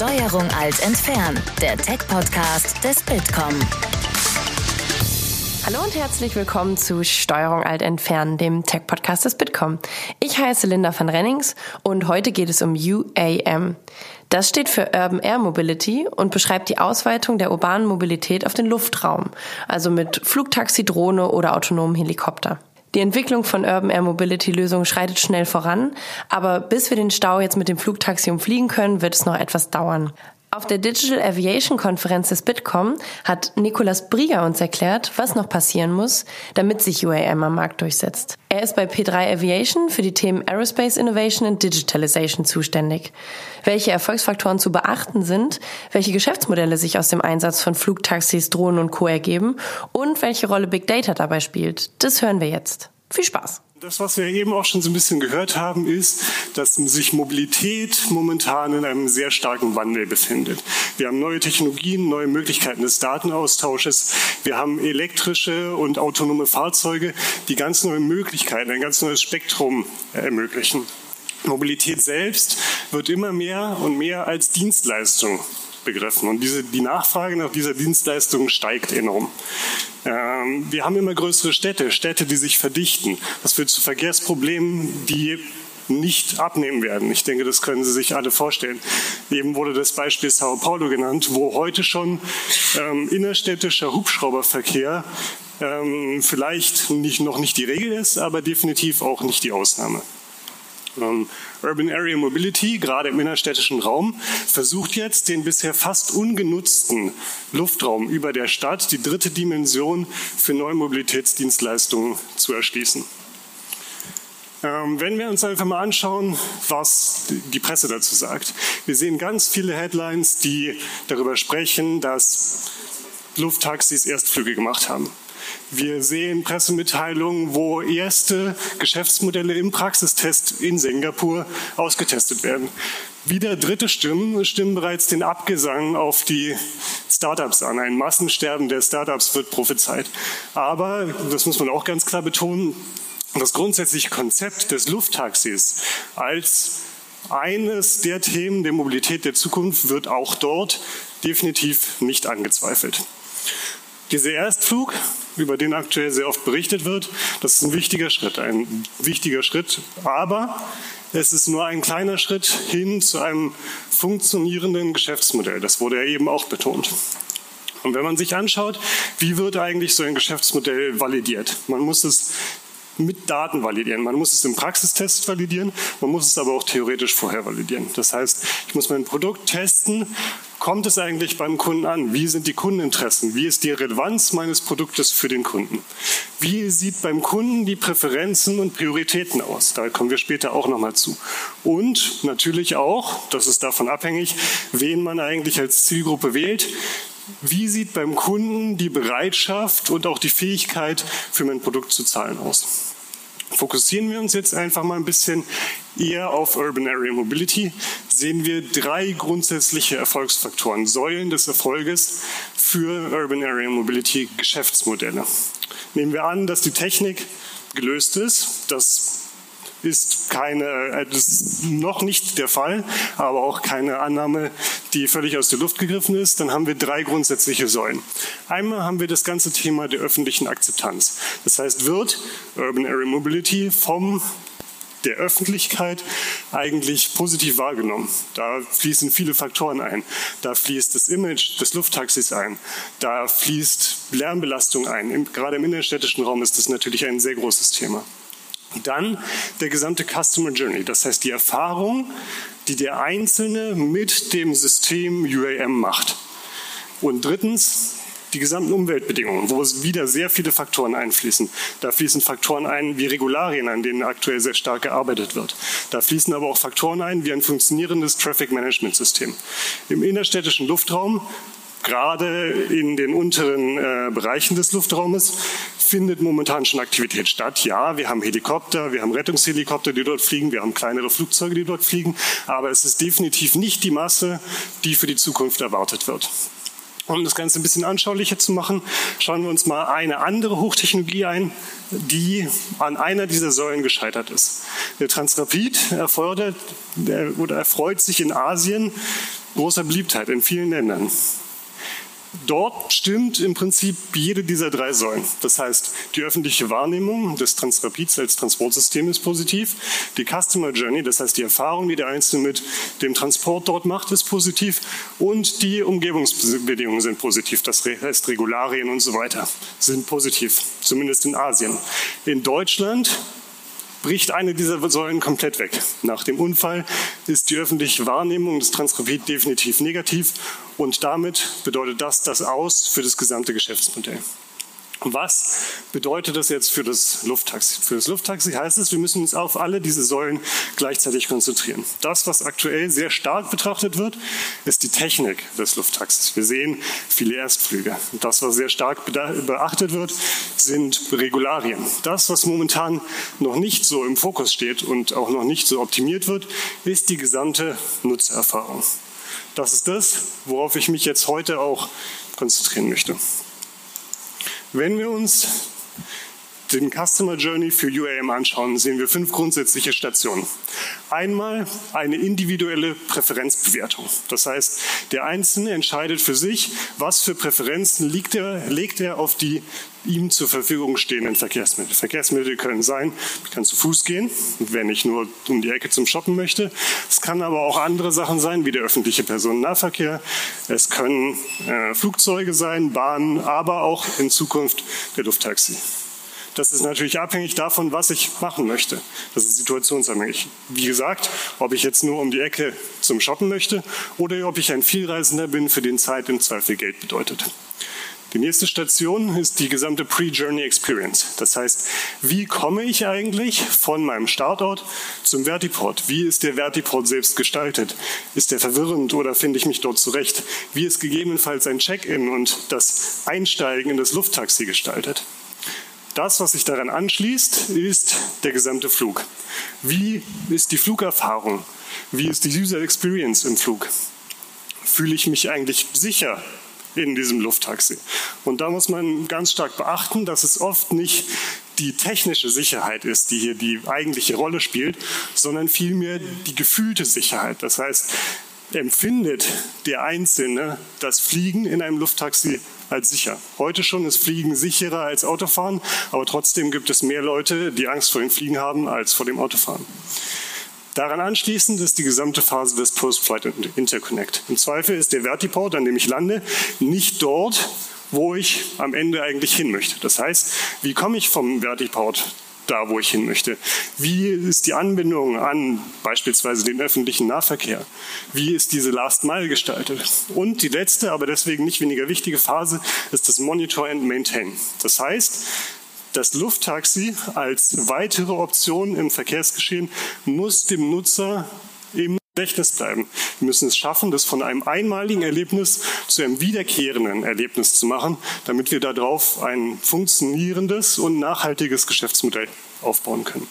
Steuerung alt entfernen, der Tech-Podcast des Bitkom. Hallo und herzlich willkommen zu Steuerung alt entfernen, dem Tech-Podcast des Bitkom. Ich heiße Linda van Rennings und heute geht es um UAM. Das steht für Urban Air Mobility und beschreibt die Ausweitung der urbanen Mobilität auf den Luftraum, also mit Flugtaxi, Drohne oder autonomen Helikopter. Die Entwicklung von Urban Air Mobility Lösungen schreitet schnell voran, aber bis wir den Stau jetzt mit dem Flugtaxi umfliegen können, wird es noch etwas dauern. Auf der Digital Aviation Konferenz des Bitkom hat Nicolas Brieger uns erklärt, was noch passieren muss, damit sich UAM am Markt durchsetzt. Er ist bei P3 Aviation für die Themen Aerospace Innovation und Digitalization zuständig. Welche Erfolgsfaktoren zu beachten sind, welche Geschäftsmodelle sich aus dem Einsatz von Flugtaxis, Drohnen und Co. ergeben und welche Rolle Big Data dabei spielt, das hören wir jetzt. Viel Spaß! Das, was wir eben auch schon so ein bisschen gehört haben, ist, dass sich Mobilität momentan in einem sehr starken Wandel befindet. Wir haben neue Technologien, neue Möglichkeiten des Datenaustausches. Wir haben elektrische und autonome Fahrzeuge, die ganz neue Möglichkeiten, ein ganz neues Spektrum ermöglichen. Mobilität selbst wird immer mehr und mehr als Dienstleistung begriffen. Und diese, die Nachfrage nach dieser Dienstleistung steigt enorm. Ähm, wir haben immer größere Städte, Städte, die sich verdichten. Das führt zu Verkehrsproblemen, die nicht abnehmen werden. Ich denke, das können Sie sich alle vorstellen. Eben wurde das Beispiel Sao Paulo genannt, wo heute schon ähm, innerstädtischer Hubschrauberverkehr ähm, vielleicht nicht, noch nicht die Regel ist, aber definitiv auch nicht die Ausnahme. Ähm, Urban Area Mobility, gerade im innerstädtischen Raum, versucht jetzt den bisher fast ungenutzten Luftraum über der Stadt, die dritte Dimension für neue Mobilitätsdienstleistungen zu erschließen. Ähm, wenn wir uns einfach mal anschauen, was die Presse dazu sagt. Wir sehen ganz viele Headlines, die darüber sprechen, dass Lufttaxis Erstflüge gemacht haben. Wir sehen Pressemitteilungen, wo erste Geschäftsmodelle im Praxistest in Singapur ausgetestet werden. Wieder dritte Stimmen stimmen bereits den Abgesang auf die Startups an. Ein Massensterben der Startups wird prophezeit. Aber, das muss man auch ganz klar betonen, das grundsätzliche Konzept des Lufttaxis als eines der Themen der Mobilität der Zukunft wird auch dort definitiv nicht angezweifelt. Dieser Erstflug, über den aktuell sehr oft berichtet wird, das ist ein wichtiger Schritt, ein wichtiger Schritt, aber es ist nur ein kleiner Schritt hin zu einem funktionierenden Geschäftsmodell. Das wurde ja eben auch betont. Und wenn man sich anschaut, wie wird eigentlich so ein Geschäftsmodell validiert? Man muss es mit Daten validieren. Man muss es im Praxistest validieren, man muss es aber auch theoretisch vorher validieren. Das heißt, ich muss mein Produkt testen. Kommt es eigentlich beim Kunden an? Wie sind die Kundeninteressen? Wie ist die Relevanz meines Produktes für den Kunden? Wie sieht beim Kunden die Präferenzen und Prioritäten aus? Da kommen wir später auch nochmal zu. Und natürlich auch, das ist davon abhängig, wen man eigentlich als Zielgruppe wählt, wie sieht beim Kunden die Bereitschaft und auch die Fähigkeit für mein Produkt zu zahlen aus? Fokussieren wir uns jetzt einfach mal ein bisschen eher auf Urban Area Mobility, sehen wir drei grundsätzliche Erfolgsfaktoren, Säulen des Erfolges für Urban Area Mobility Geschäftsmodelle. Nehmen wir an, dass die Technik gelöst ist, dass ist keine, äh, das ist noch nicht der Fall, aber auch keine Annahme, die völlig aus der Luft gegriffen ist. Dann haben wir drei grundsätzliche Säulen. Einmal haben wir das ganze Thema der öffentlichen Akzeptanz. Das heißt, wird Urban Area Mobility vom der Öffentlichkeit eigentlich positiv wahrgenommen. Da fließen viele Faktoren ein. Da fließt das Image des Lufttaxis ein. Da fließt Lärmbelastung ein. Gerade im innerstädtischen Raum ist das natürlich ein sehr großes Thema. Dann der gesamte Customer Journey, das heißt die Erfahrung, die der Einzelne mit dem System UAM macht. Und drittens die gesamten Umweltbedingungen, wo es wieder sehr viele Faktoren einfließen. Da fließen Faktoren ein wie Regularien, an denen aktuell sehr stark gearbeitet wird. Da fließen aber auch Faktoren ein wie ein funktionierendes Traffic Management System. Im innerstädtischen Luftraum gerade in den unteren äh, Bereichen des Luftraumes findet momentan schon Aktivität statt. Ja, wir haben Helikopter, wir haben Rettungshelikopter, die dort fliegen, wir haben kleinere Flugzeuge, die dort fliegen, aber es ist definitiv nicht die Masse, die für die Zukunft erwartet wird. Um das Ganze ein bisschen anschaulicher zu machen, schauen wir uns mal eine andere Hochtechnologie ein, die an einer dieser Säulen gescheitert ist. Der Transrapid erfordert oder erfreut sich in Asien großer Beliebtheit in vielen Ländern. Dort stimmt im Prinzip jede dieser drei Säulen. Das heißt, die öffentliche Wahrnehmung des Transrapids als Transportsystem ist positiv. Die Customer Journey, das heißt die Erfahrung, die der Einzelne mit dem Transport dort macht, ist positiv. Und die Umgebungsbedingungen sind positiv. Das heißt, Regularien und so weiter sind positiv, zumindest in Asien. In Deutschland bricht eine dieser Säulen komplett weg. Nach dem Unfall ist die öffentliche Wahrnehmung des Transrapid definitiv negativ und damit bedeutet das das Aus für das gesamte Geschäftsmodell. Was bedeutet das jetzt für das Lufttaxi? Für das Lufttaxi heißt es, wir müssen uns auf alle diese Säulen gleichzeitig konzentrieren. Das, was aktuell sehr stark betrachtet wird, ist die Technik des Lufttaxis. Wir sehen viele Erstflüge. Das, was sehr stark beachtet wird, sind Regularien. Das, was momentan noch nicht so im Fokus steht und auch noch nicht so optimiert wird, ist die gesamte Nutzererfahrung. Das ist das, worauf ich mich jetzt heute auch konzentrieren möchte. Wenn wir uns den Customer Journey für UAM anschauen, sehen wir fünf grundsätzliche Stationen. Einmal eine individuelle Präferenzbewertung. Das heißt, der Einzelne entscheidet für sich, was für Präferenzen legt er, legt er auf die ihm zur Verfügung stehenden Verkehrsmittel. Verkehrsmittel können sein, ich kann zu Fuß gehen, wenn ich nur um die Ecke zum Shoppen möchte. Es kann aber auch andere Sachen sein, wie der öffentliche Personennahverkehr. Es können äh, Flugzeuge sein, Bahnen, aber auch in Zukunft der Lufttaxi. Das ist natürlich abhängig davon, was ich machen möchte. Das ist situationsabhängig. Wie gesagt, ob ich jetzt nur um die Ecke zum Shoppen möchte oder ob ich ein Vielreisender bin, für den Zeit im Zweifel Geld bedeutet. Die nächste Station ist die gesamte Pre-Journey Experience. Das heißt, wie komme ich eigentlich von meinem Startort zum Vertiport? Wie ist der Vertiport selbst gestaltet? Ist der verwirrend oder finde ich mich dort zurecht? Wie ist gegebenenfalls ein Check-in und das Einsteigen in das Lufttaxi gestaltet? Das, was sich daran anschließt, ist der gesamte Flug. Wie ist die Flugerfahrung? Wie ist die User Experience im Flug? Fühle ich mich eigentlich sicher in diesem Lufttaxi. Und da muss man ganz stark beachten, dass es oft nicht die technische Sicherheit ist, die hier die eigentliche Rolle spielt, sondern vielmehr die gefühlte Sicherheit. Das heißt, empfindet der Einzelne das Fliegen in einem Lufttaxi als sicher. Heute schon ist Fliegen sicherer als Autofahren, aber trotzdem gibt es mehr Leute, die Angst vor dem Fliegen haben, als vor dem Autofahren. Daran anschließend ist die gesamte Phase des Post-Flight Interconnect. Im Zweifel ist der Vertiport, an dem ich lande, nicht dort, wo ich am Ende eigentlich hin möchte. Das heißt, wie komme ich vom Vertiport da, wo ich hin möchte? Wie ist die Anbindung an beispielsweise den öffentlichen Nahverkehr? Wie ist diese Last Mile gestaltet? Und die letzte, aber deswegen nicht weniger wichtige Phase ist das Monitor and Maintain. Das heißt, das Lufttaxi als weitere Option im Verkehrsgeschehen muss dem Nutzer im Gedächtnis bleiben. Wir müssen es schaffen, das von einem einmaligen Erlebnis zu einem wiederkehrenden Erlebnis zu machen, damit wir darauf ein funktionierendes und nachhaltiges Geschäftsmodell aufbauen können.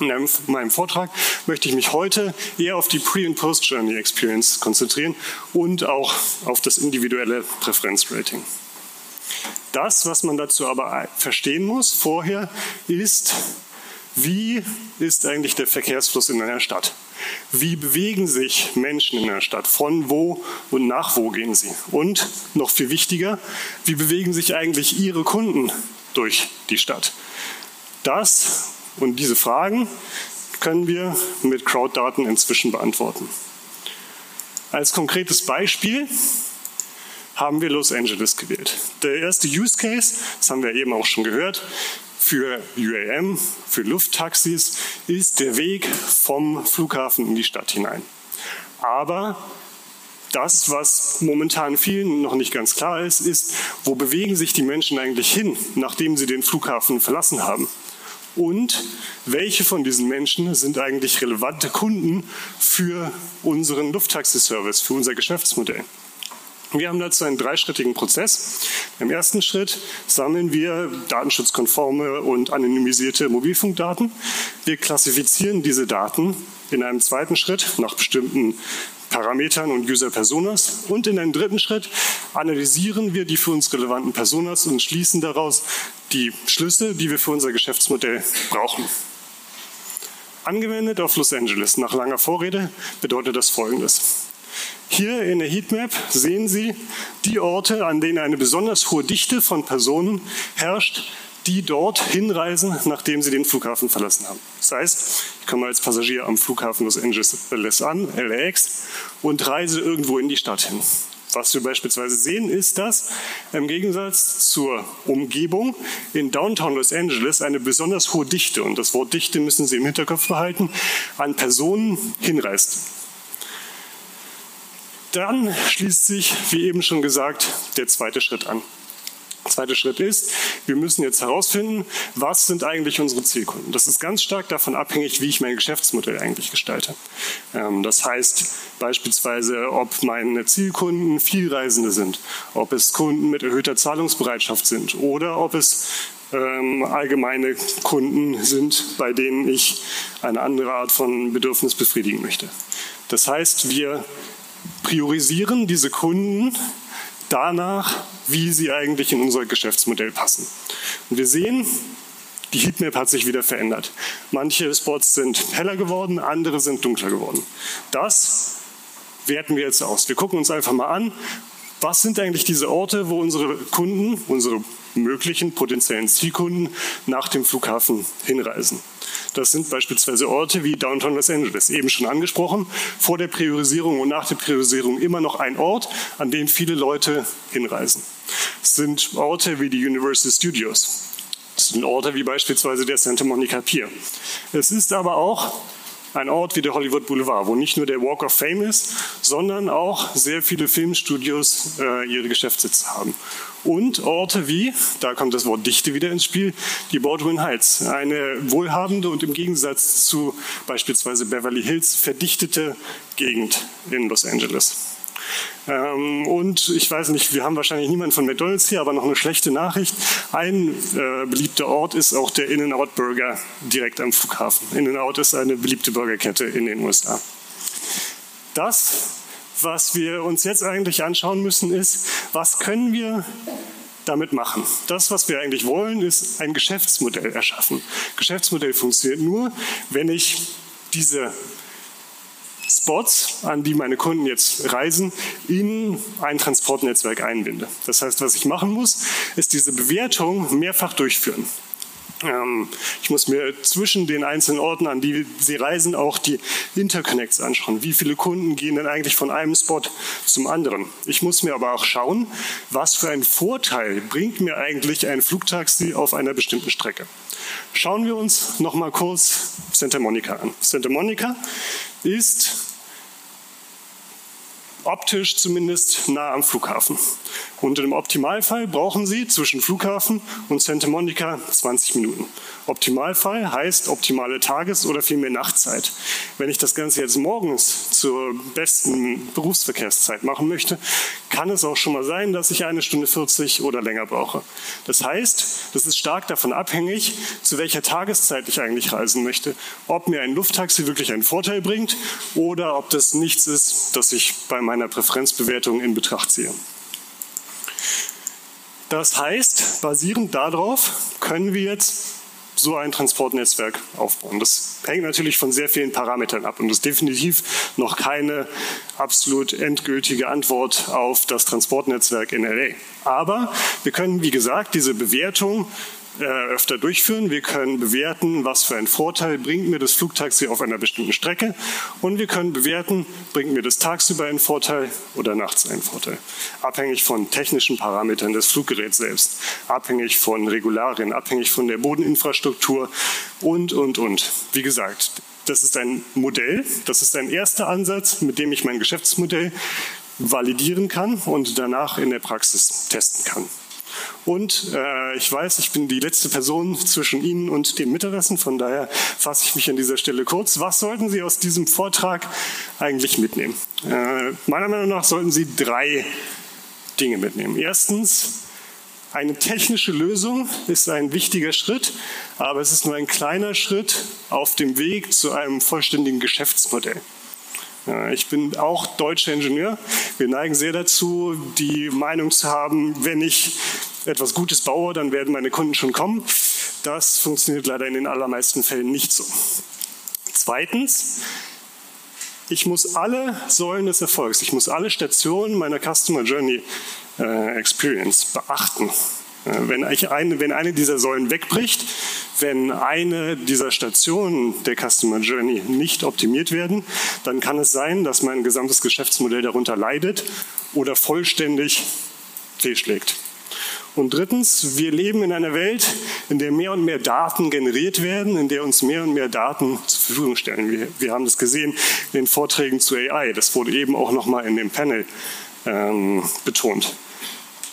In meinem Vortrag möchte ich mich heute eher auf die Pre- und Post-Journey Experience konzentrieren und auch auf das individuelle Präferenzrating. Das, was man dazu aber verstehen muss vorher, ist, wie ist eigentlich der Verkehrsfluss in einer Stadt? Wie bewegen sich Menschen in einer Stadt? Von wo und nach wo gehen sie? Und noch viel wichtiger, wie bewegen sich eigentlich Ihre Kunden durch die Stadt? Das und diese Fragen können wir mit Crowddaten inzwischen beantworten. Als konkretes Beispiel haben wir Los Angeles gewählt. Der erste Use Case, das haben wir eben auch schon gehört, für UAM, für Lufttaxis, ist der Weg vom Flughafen in die Stadt hinein. Aber das, was momentan vielen noch nicht ganz klar ist, ist, wo bewegen sich die Menschen eigentlich hin, nachdem sie den Flughafen verlassen haben? Und welche von diesen Menschen sind eigentlich relevante Kunden für unseren Lufttaxi-Service, für unser Geschäftsmodell? Wir haben dazu einen dreischrittigen Prozess. Im ersten Schritt sammeln wir datenschutzkonforme und anonymisierte Mobilfunkdaten. Wir klassifizieren diese Daten in einem zweiten Schritt nach bestimmten Parametern und User Personas. Und in einem dritten Schritt analysieren wir die für uns relevanten Personas und schließen daraus die Schlüsse, die wir für unser Geschäftsmodell brauchen. Angewendet auf Los Angeles nach langer Vorrede bedeutet das Folgendes. Hier in der Heatmap sehen Sie die Orte, an denen eine besonders hohe Dichte von Personen herrscht, die dort hinreisen, nachdem sie den Flughafen verlassen haben. Das heißt, ich komme als Passagier am Flughafen Los Angeles an, LAX, und reise irgendwo in die Stadt hin. Was wir beispielsweise sehen, ist, dass im Gegensatz zur Umgebung in Downtown Los Angeles eine besonders hohe Dichte, und das Wort Dichte müssen Sie im Hinterkopf behalten, an Personen hinreist. Dann schließt sich, wie eben schon gesagt, der zweite Schritt an. Der zweite Schritt ist, wir müssen jetzt herausfinden, was sind eigentlich unsere Zielkunden. Das ist ganz stark davon abhängig, wie ich mein Geschäftsmodell eigentlich gestalte. Ähm, das heißt beispielsweise, ob meine Zielkunden Vielreisende sind, ob es Kunden mit erhöhter Zahlungsbereitschaft sind oder ob es ähm, allgemeine Kunden sind, bei denen ich eine andere Art von Bedürfnis befriedigen möchte. Das heißt, wir priorisieren diese Kunden danach, wie sie eigentlich in unser Geschäftsmodell passen. Und wir sehen, die Heatmap hat sich wieder verändert. Manche Spots sind heller geworden, andere sind dunkler geworden. Das werten wir jetzt aus. Wir gucken uns einfach mal an, was sind eigentlich diese Orte, wo unsere Kunden, unsere möglichen potenziellen Zielkunden nach dem Flughafen hinreisen. Das sind beispielsweise Orte wie Downtown Los Angeles, eben schon angesprochen. Vor der Priorisierung und nach der Priorisierung immer noch ein Ort, an den viele Leute hinreisen. Es sind Orte wie die Universal Studios. Es sind Orte wie beispielsweise der Santa Monica Pier. Es ist aber auch ein Ort wie der Hollywood Boulevard, wo nicht nur der Walk of Fame ist, sondern auch sehr viele Filmstudios äh, ihre Geschäftssitze haben. Und Orte wie, da kommt das Wort Dichte wieder ins Spiel, die Baldwin Heights, eine wohlhabende und im Gegensatz zu beispielsweise Beverly Hills verdichtete Gegend in Los Angeles. Ähm, und ich weiß nicht, wir haben wahrscheinlich niemanden von McDonalds hier, aber noch eine schlechte Nachricht. Ein äh, beliebter Ort ist auch der In-N-Out Burger direkt am Flughafen. In-N-Out ist eine beliebte Burgerkette in den USA. Das, was wir uns jetzt eigentlich anschauen müssen, ist, was können wir damit machen. Das, was wir eigentlich wollen, ist ein Geschäftsmodell erschaffen. Geschäftsmodell funktioniert nur, wenn ich diese Spots, an die meine Kunden jetzt reisen, in ein Transportnetzwerk einbinde. Das heißt, was ich machen muss, ist diese Bewertung mehrfach durchführen. Ähm, ich muss mir zwischen den einzelnen Orten, an die sie reisen, auch die Interconnects anschauen. Wie viele Kunden gehen denn eigentlich von einem Spot zum anderen? Ich muss mir aber auch schauen, was für einen Vorteil bringt mir eigentlich ein Flugtaxi auf einer bestimmten Strecke. Schauen wir uns noch mal kurz Santa Monica an. Santa Monica ist optisch zumindest nah am Flughafen. Und im Optimalfall brauchen Sie zwischen Flughafen und Santa Monica 20 Minuten. Optimalfall heißt optimale Tages- oder vielmehr Nachtzeit. Wenn ich das Ganze jetzt morgens zur besten Berufsverkehrszeit machen möchte, kann es auch schon mal sein, dass ich eine Stunde 40 oder länger brauche. Das heißt, das ist stark davon abhängig, zu welcher Tageszeit ich eigentlich reisen möchte. Ob mir ein Lufttaxi wirklich einen Vorteil bringt oder ob das nichts ist, das ich bei meiner Präferenzbewertung in Betracht ziehe. Das heißt, basierend darauf können wir jetzt so ein Transportnetzwerk aufbauen. Das hängt natürlich von sehr vielen Parametern ab und ist definitiv noch keine absolut endgültige Antwort auf das Transportnetzwerk in LA. Aber wir können, wie gesagt, diese Bewertung äh, öfter durchführen. Wir können bewerten, was für einen Vorteil bringt mir das Flugtaxi auf einer bestimmten Strecke. Und wir können bewerten, bringt mir das tagsüber einen Vorteil oder nachts einen Vorteil. Abhängig von technischen Parametern des Fluggeräts selbst, abhängig von Regularien, abhängig von der Bodeninfrastruktur und, und, und. Wie gesagt, das ist ein Modell, das ist ein erster Ansatz, mit dem ich mein Geschäftsmodell validieren kann und danach in der Praxis testen kann. Und äh, ich weiß, ich bin die letzte Person zwischen Ihnen und dem Mittagessen, von daher fasse ich mich an dieser Stelle kurz. Was sollten Sie aus diesem Vortrag eigentlich mitnehmen? Äh, meiner Meinung nach sollten Sie drei Dinge mitnehmen. Erstens, eine technische Lösung ist ein wichtiger Schritt, aber es ist nur ein kleiner Schritt auf dem Weg zu einem vollständigen Geschäftsmodell. Ich bin auch deutscher Ingenieur. Wir neigen sehr dazu, die Meinung zu haben, wenn ich etwas Gutes baue, dann werden meine Kunden schon kommen. Das funktioniert leider in den allermeisten Fällen nicht so. Zweitens, Ich muss alle Säulen des Erfolgs, ich muss alle Stationen meiner Customer Journey äh, Experience beachten. Äh, wenn, eine, wenn eine dieser Säulen wegbricht, wenn eine dieser Stationen der Customer Journey nicht optimiert werden, dann kann es sein, dass mein gesamtes Geschäftsmodell darunter leidet oder vollständig fehlschlägt. Und drittens, wir leben in einer Welt, in der mehr und mehr Daten generiert werden, in der uns mehr und mehr Daten zur Verfügung stellen. Wir, wir haben das gesehen in den Vorträgen zu AI. Das wurde eben auch nochmal in dem Panel ähm, betont.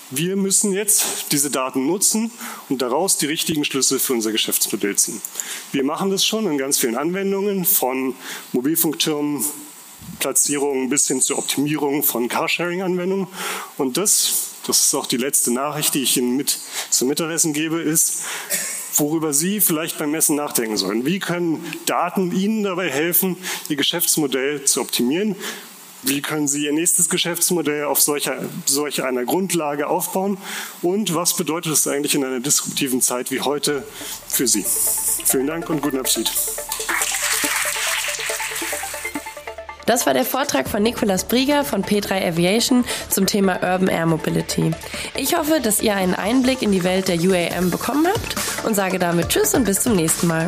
Wir müssen jetzt diese Daten nutzen und daraus die richtigen Schlüsse für unser Geschäftsmodell ziehen. Wir machen das schon in ganz vielen Anwendungen, von Mobilfunktürmen, Platzierungen bis hin zur Optimierung von Carsharing-Anwendungen. Und das, das ist auch die letzte Nachricht, die ich Ihnen mit zum Mittagessen gebe, ist, worüber Sie vielleicht beim Messen nachdenken sollen. Wie können Daten Ihnen dabei helfen, Ihr Geschäftsmodell zu optimieren? Wie können Sie Ihr nächstes Geschäftsmodell auf solcher, solch einer Grundlage aufbauen? Und was bedeutet es eigentlich in einer disruptiven Zeit wie heute für Sie? Vielen Dank und guten Appetit. Das war der Vortrag von Nicolas Brieger von P3 Aviation zum Thema Urban Air Mobility. Ich hoffe, dass ihr einen Einblick in die Welt der UAM bekommen habt und sage damit Tschüss und bis zum nächsten Mal.